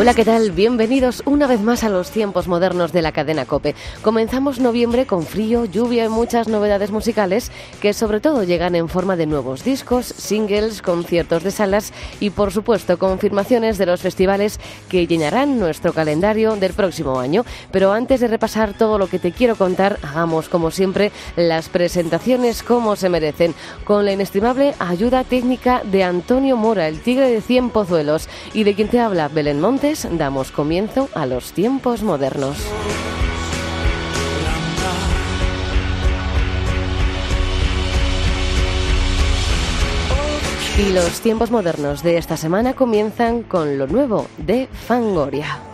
Hola, ¿qué tal? Bienvenidos una vez más a los tiempos modernos de la cadena Cope. Comenzamos noviembre con frío, lluvia y muchas novedades musicales que sobre todo llegan en forma de nuevos discos, singles, conciertos de salas y por supuesto confirmaciones de los festivales que llenarán nuestro calendario del próximo año. Pero antes de repasar todo lo que te quiero contar, hagamos como siempre las presentaciones como se merecen, con la inestimable ayuda técnica de Antonio Mora, el tigre de cien pozuelos, y de quien te habla Belén Damos comienzo a los tiempos modernos. Y los tiempos modernos de esta semana comienzan con lo nuevo de Fangoria.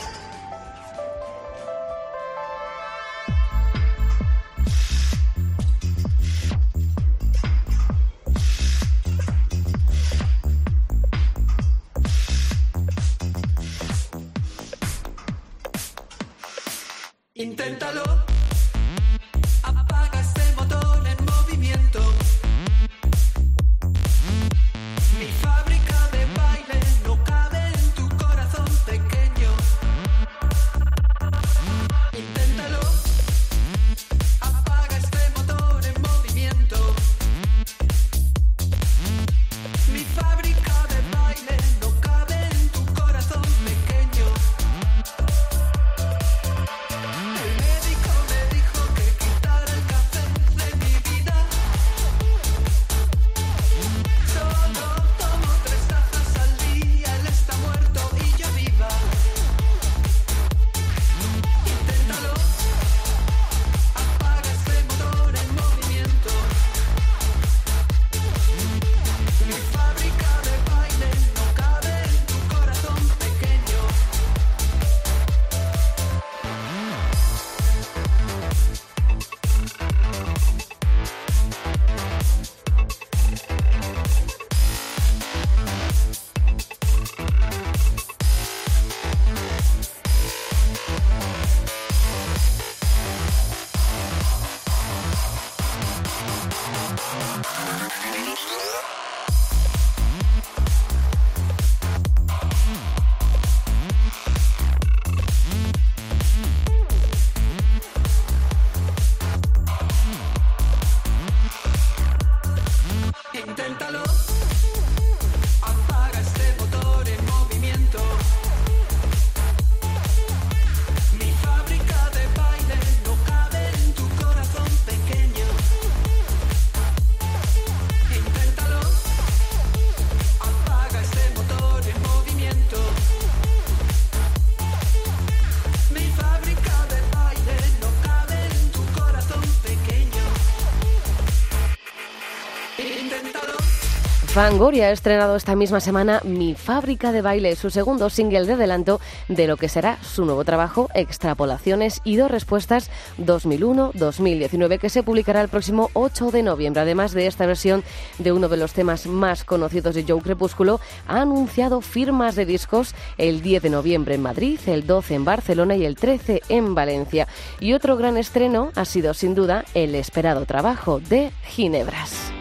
Fangoria ha estrenado esta misma semana Mi Fábrica de Baile, su segundo single de adelanto de lo que será su nuevo trabajo, Extrapolaciones y dos respuestas 2001-2019, que se publicará el próximo 8 de noviembre. Además de esta versión de uno de los temas más conocidos de Joe Crepúsculo, ha anunciado firmas de discos el 10 de noviembre en Madrid, el 12 en Barcelona y el 13 en Valencia. Y otro gran estreno ha sido sin duda el esperado trabajo de Ginebras.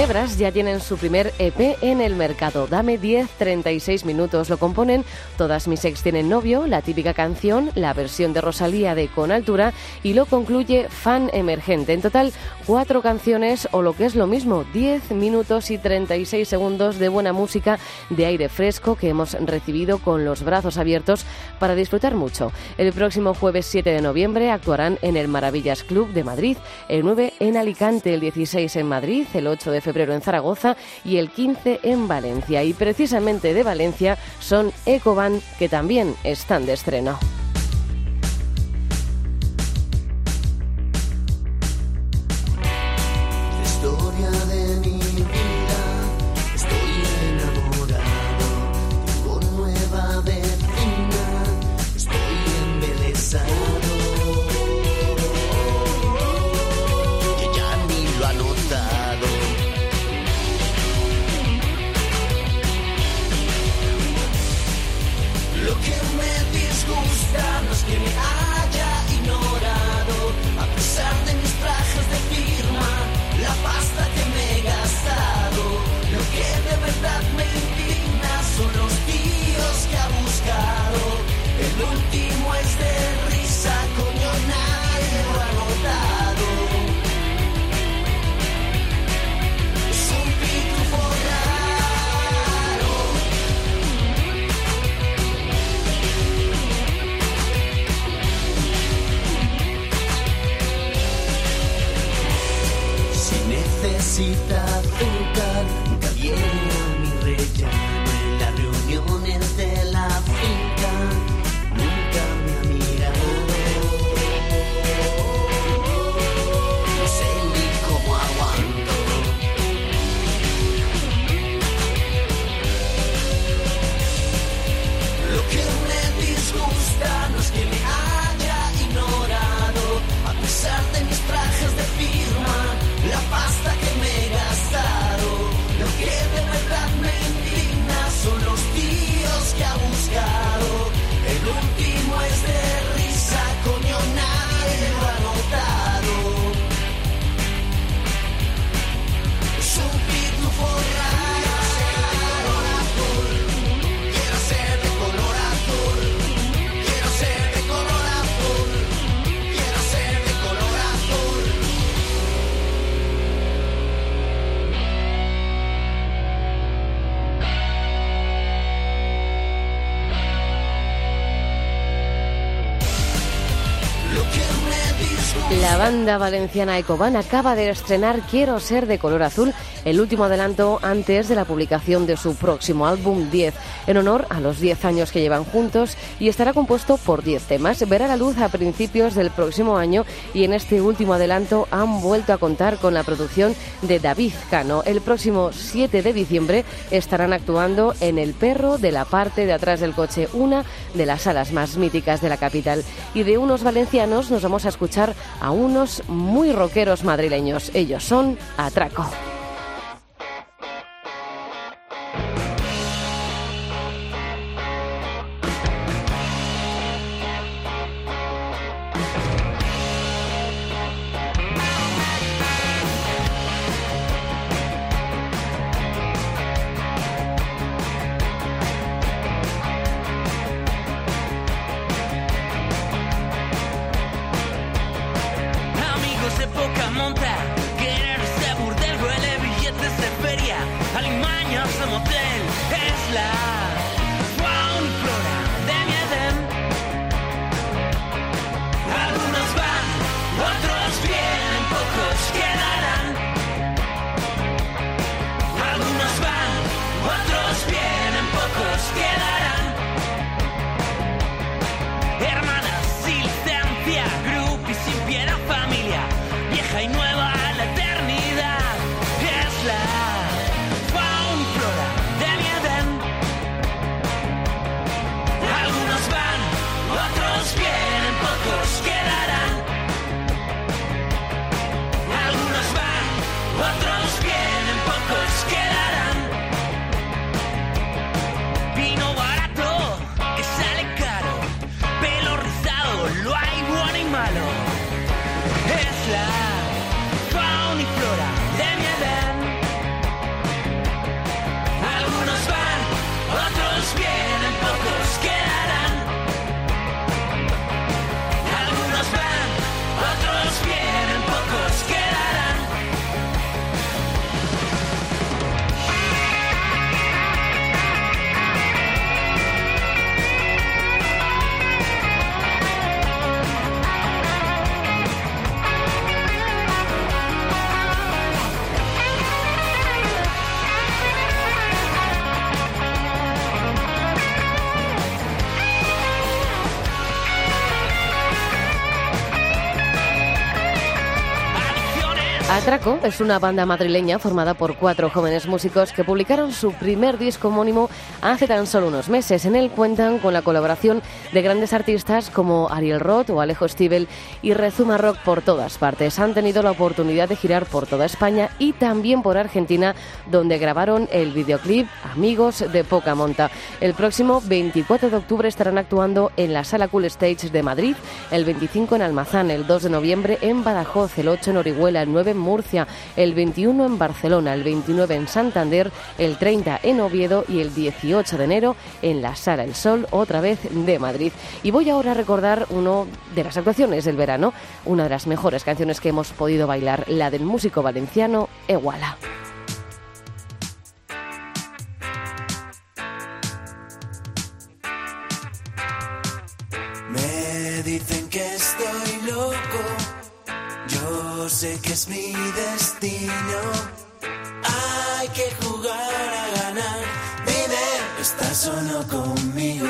Ginebras ya tienen su primer EP en el mercado. Dame 10, 36 minutos. Lo componen Todas mis ex tienen novio, la típica canción, la versión de Rosalía de Con Altura y lo concluye Fan Emergente. En total, cuatro canciones o lo que es lo mismo, 10 minutos y 36 segundos de buena música de aire fresco que hemos recibido con los brazos abiertos para disfrutar mucho. El próximo jueves 7 de noviembre actuarán en el Maravillas Club de Madrid, el 9 en Alicante, el 16 en Madrid, el 8 de febrero en Zaragoza y el 15 en Valencia. Y precisamente de Valencia son Ecoban, que también están de estreno. Banda valenciana Ecoban acaba de estrenar Quiero ser de color azul, el último adelanto antes de la publicación de su próximo álbum 10, en honor a los 10 años que llevan juntos y estará compuesto por 10 temas. Verá la luz a principios del próximo año y en este último adelanto han vuelto a contar con la producción de David Cano. El próximo 7 de diciembre estarán actuando en El Perro de la parte de atrás del coche, una de las salas más míticas de la capital. Y de unos valencianos nos vamos a escuchar a muy rockeros madrileños. Ellos son Atraco. Es una banda madrileña formada por cuatro jóvenes músicos que publicaron su primer disco homónimo hace tan solo unos meses. En él cuentan con la colaboración de grandes artistas como Ariel Roth o Alejo Stivel y Rezuma Rock por todas partes. Han tenido la oportunidad de girar por toda España y también por Argentina, donde grabaron el videoclip Amigos de Poca Monta. El próximo 24 de octubre estarán actuando en la Sala Cool Stage de Madrid, el 25 en Almazán, el 2 de noviembre en Badajoz, el 8 en Orihuela, el 9 en Murcia, el 21 en Barcelona, el 29 en Santander, el 30 en Oviedo y el 18 de enero en la Sala El Sol, otra vez de Madrid. Y voy ahora a recordar uno de las actuaciones del verano, una de las mejores canciones que hemos podido bailar, la del músico valenciano Eguala. Me dicen que estoy loco sé que es mi destino. Hay que jugar a ganar. Dime, ¿estás o no conmigo?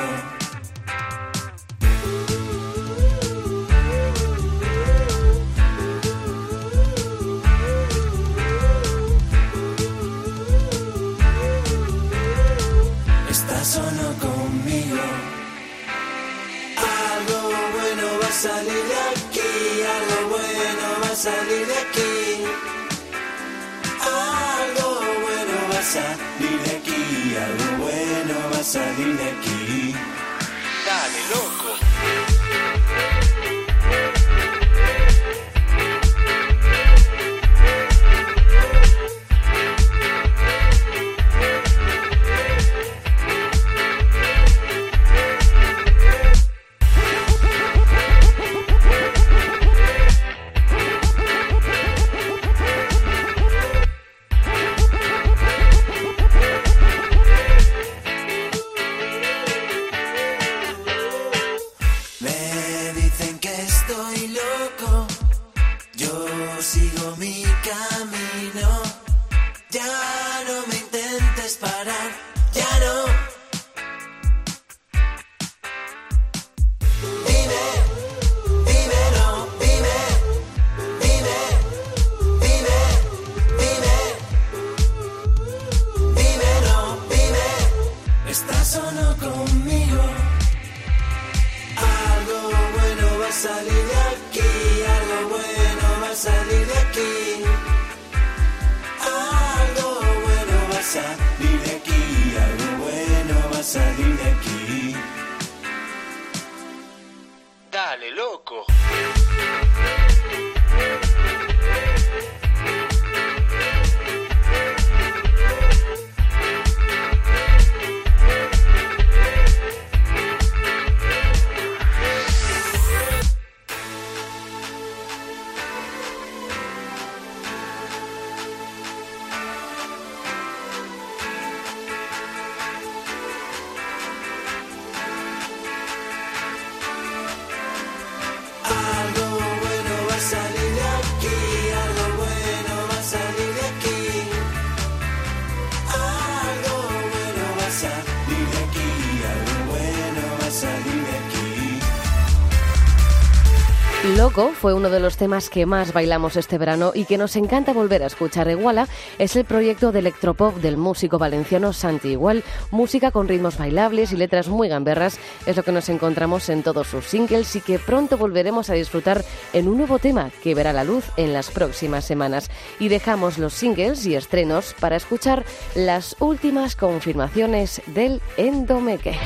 Loco fue uno de los temas que más bailamos este verano y que nos encanta volver a escuchar. Iguala es el proyecto de electropop del músico valenciano Santi Igual, música con ritmos bailables y letras muy gamberras, es lo que nos encontramos en todos sus singles y que pronto volveremos a disfrutar en un nuevo tema que verá la luz en las próximas semanas. Y dejamos los singles y estrenos para escuchar las últimas confirmaciones del Endomeque.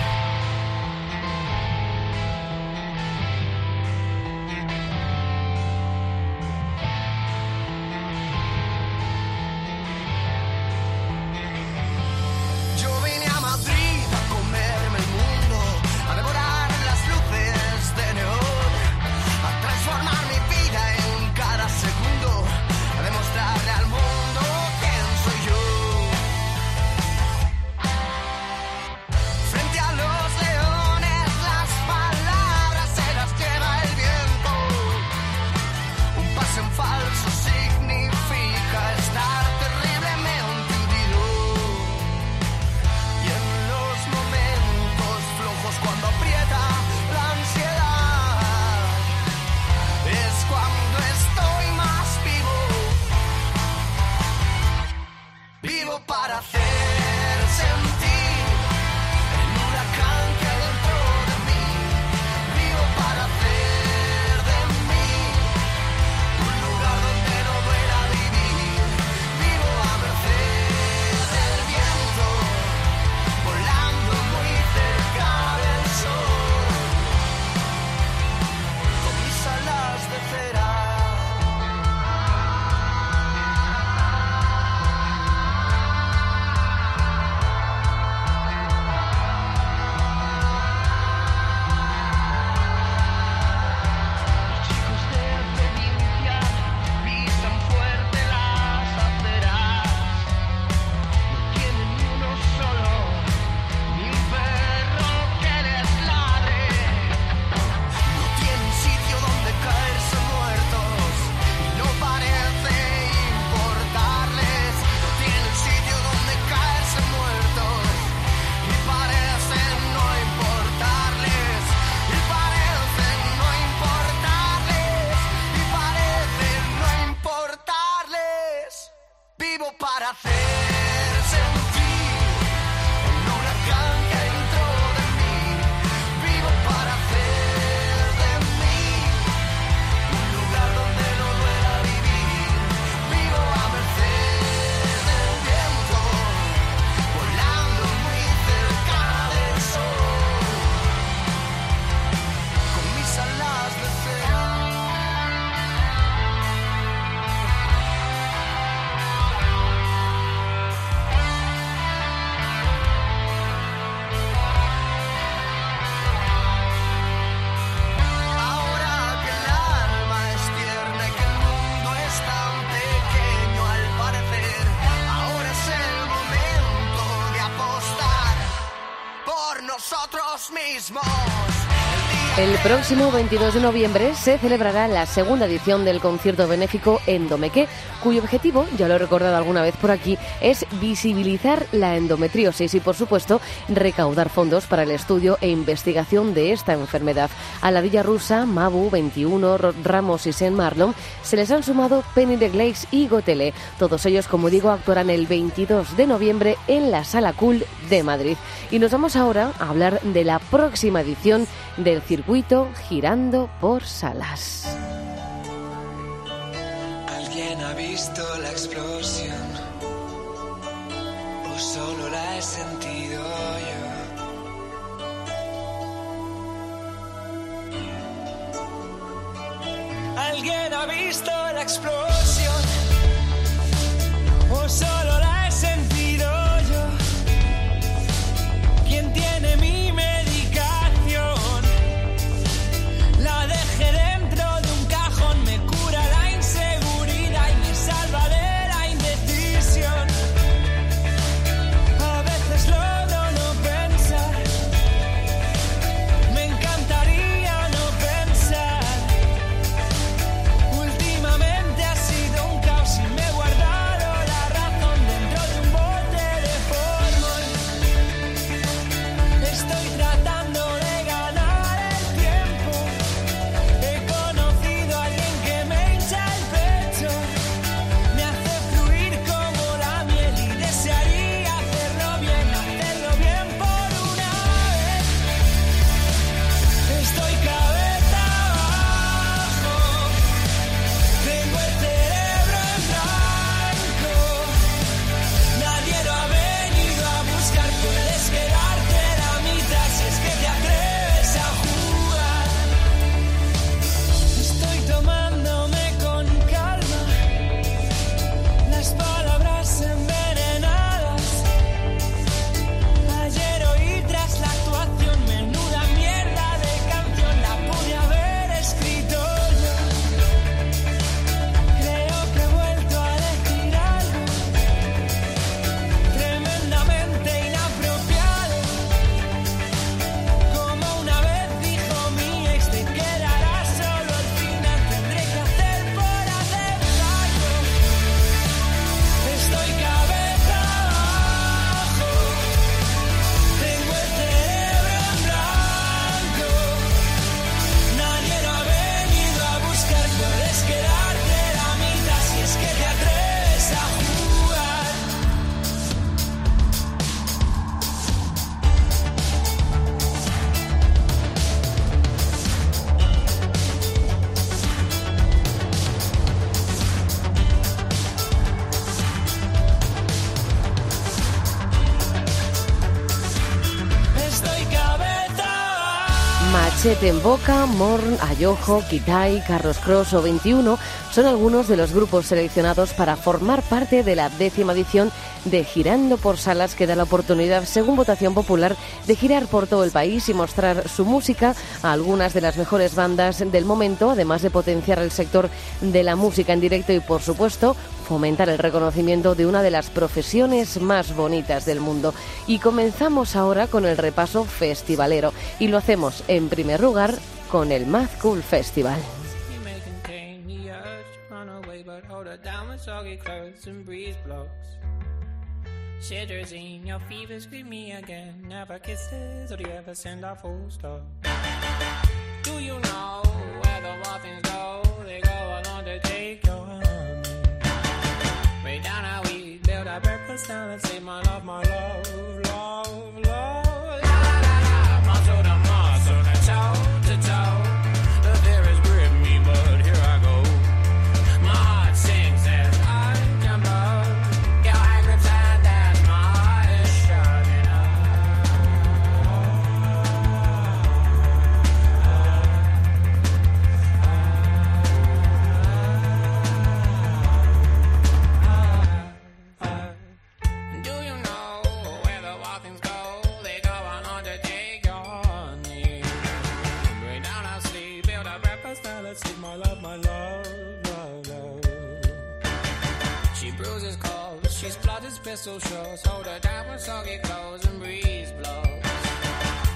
El próximo 22 de noviembre se celebrará la segunda edición del concierto benéfico Endomeque, cuyo objetivo, ya lo he recordado alguna vez por aquí, es visibilizar la endometriosis y, por supuesto, recaudar fondos para el estudio e investigación de esta enfermedad. A la Villa Rusa, Mabu, 21, Ro- Ramos y Saint Marlon se les han sumado Penny de Gleis y Gotele. Todos ellos, como digo, actuarán el 22 de noviembre en la Sala Cool de Madrid. Y nos vamos ahora a hablar de la próxima edición del circuito Girando por Salas. ¿Alguien ha visto la explosión? ¿O solo la he sentido yo? ¿Alguien ha visto la explosión? ¿O solo la he sentido Boca, Morn, Ayojo, Kitai, Carlos Cross o 21 son algunos de los grupos seleccionados para formar parte de la décima edición de Girando por Salas que da la oportunidad, según votación popular, de girar por todo el país y mostrar su música a algunas de las mejores bandas del momento, además de potenciar el sector de la música en directo y, por supuesto, fomentar el reconocimiento de una de las profesiones más bonitas del mundo. Y comenzamos ahora con el repaso festivalero y lo hacemos en primer lugar con el Mad Cool Festival. Shivers in your fever, scream me again. Never kisses, or do you ever send full stop? Do you know down and say, my love, my love, love, my love, my love, love, love. She bruises calls, she splutters pistol shots. Hold her down with soggy clothes and breeze blows.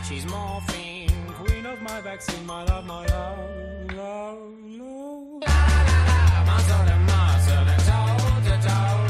She's morphine, queen of my vaccine, my love, my love, love, love. La la la, muscle to muscle toe to toe.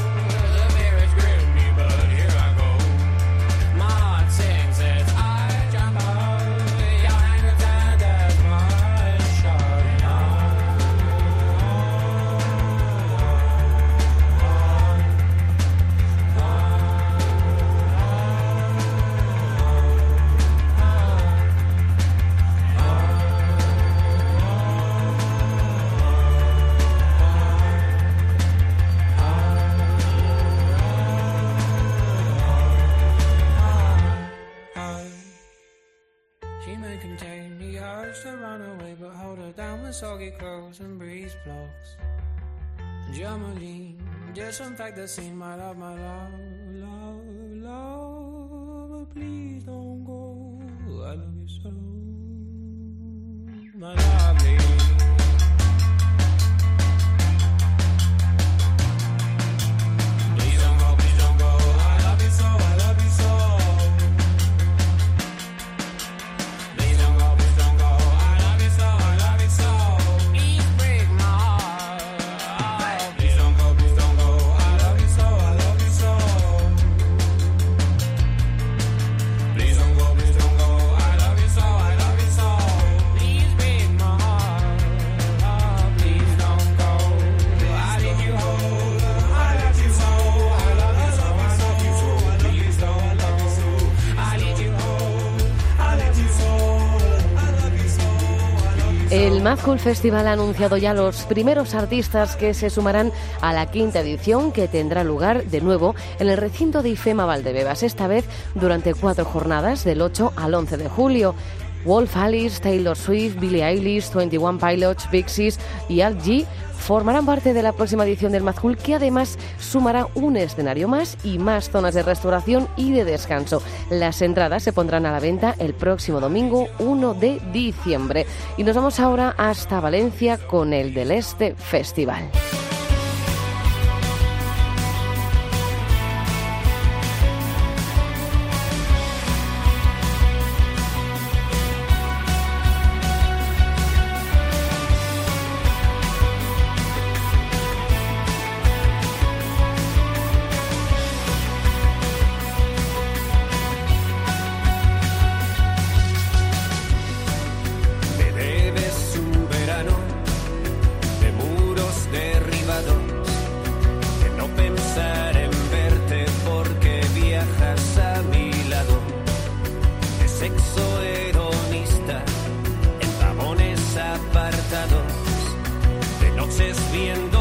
Soggy clothes and breeze blocks. Germolene, disinfect the scene, my love, my love, love, love. But please don't go. I love you so, my lovely. El Mad Cool Festival ha anunciado ya los primeros artistas que se sumarán a la quinta edición que tendrá lugar de nuevo en el recinto de IFEMA Valdebebas, esta vez durante cuatro jornadas del 8 al 11 de julio. Wolf Alice, Taylor Swift, Billie Eilish, 21 Pilots, Pixies y Al G formarán parte de la próxima edición del Mad Cool que además sumará un escenario más y más zonas de restauración y de descanso. Las entradas se pondrán a la venta el próximo domingo 1 de diciembre. Y nos vamos ahora hasta Valencia con el del Este Festival. viendo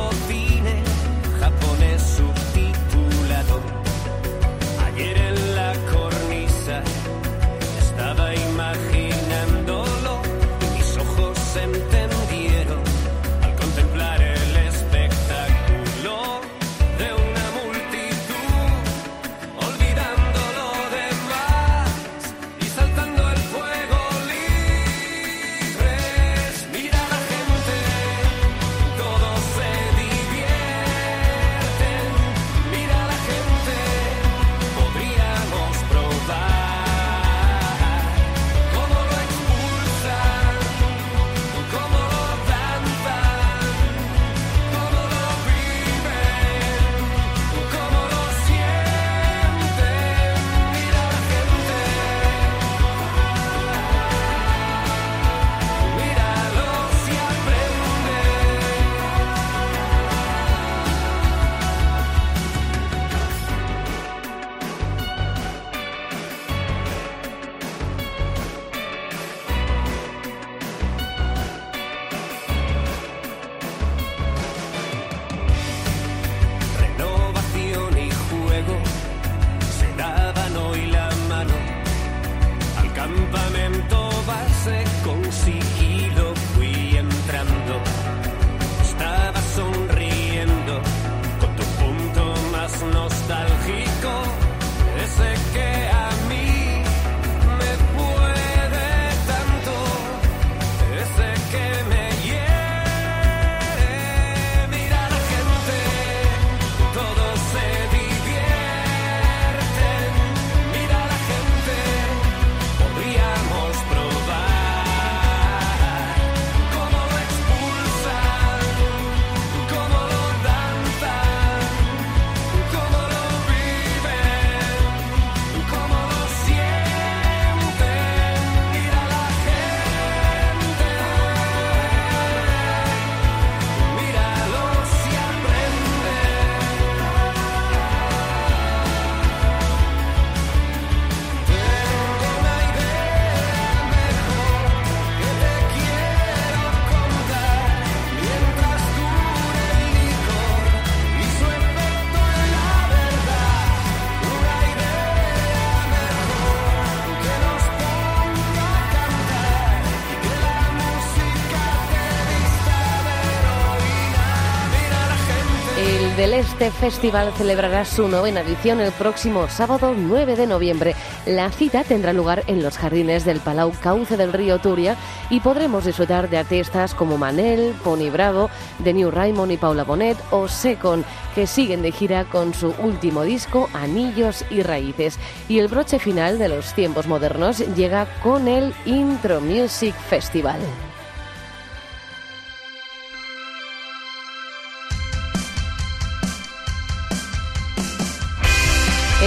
Festival celebrará su novena edición el próximo sábado 9 de noviembre. La cita tendrá lugar en los jardines del Palau Cauce del Río Turia y podremos disfrutar de artistas como Manel, Pony Bravo, The New Raymond y Paula Bonet o Secon, que siguen de gira con su último disco Anillos y Raíces. Y el broche final de los tiempos modernos llega con el Intro Music Festival.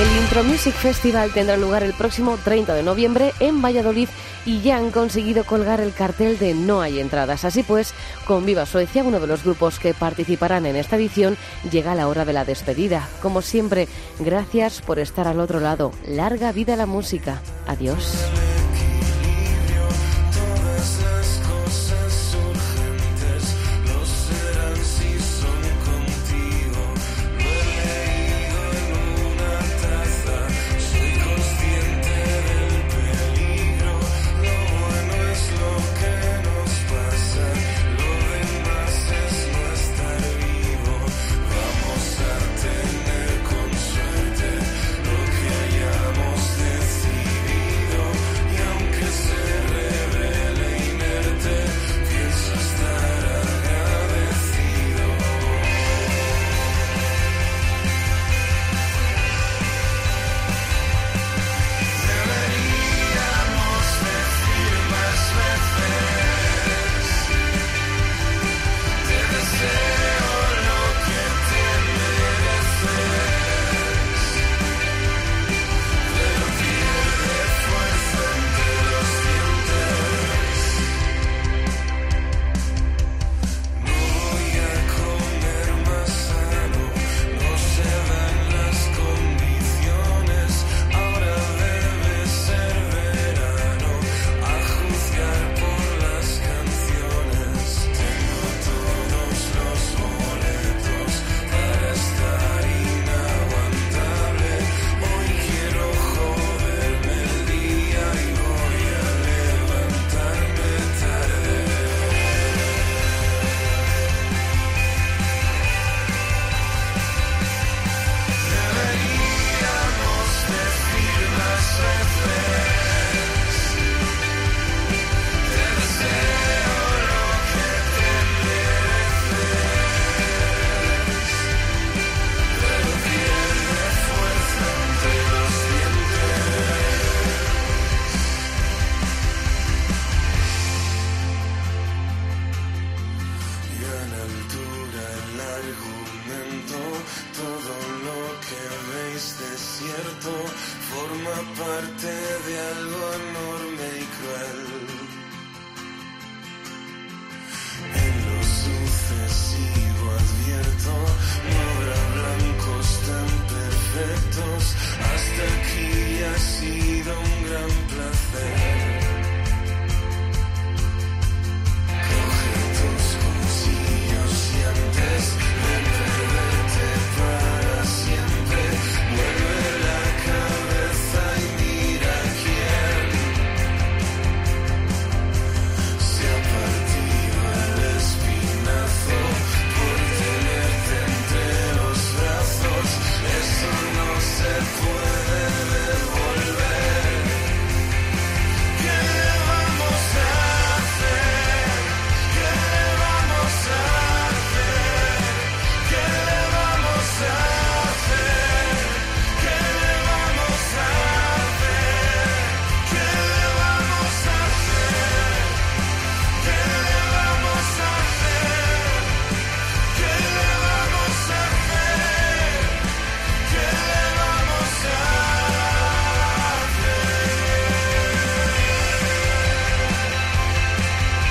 El Intro Music Festival tendrá lugar el próximo 30 de noviembre en Valladolid y ya han conseguido colgar el cartel de No hay entradas. Así pues, con Viva Suecia, uno de los grupos que participarán en esta edición, llega la hora de la despedida. Como siempre, gracias por estar al otro lado. Larga vida la música. Adiós.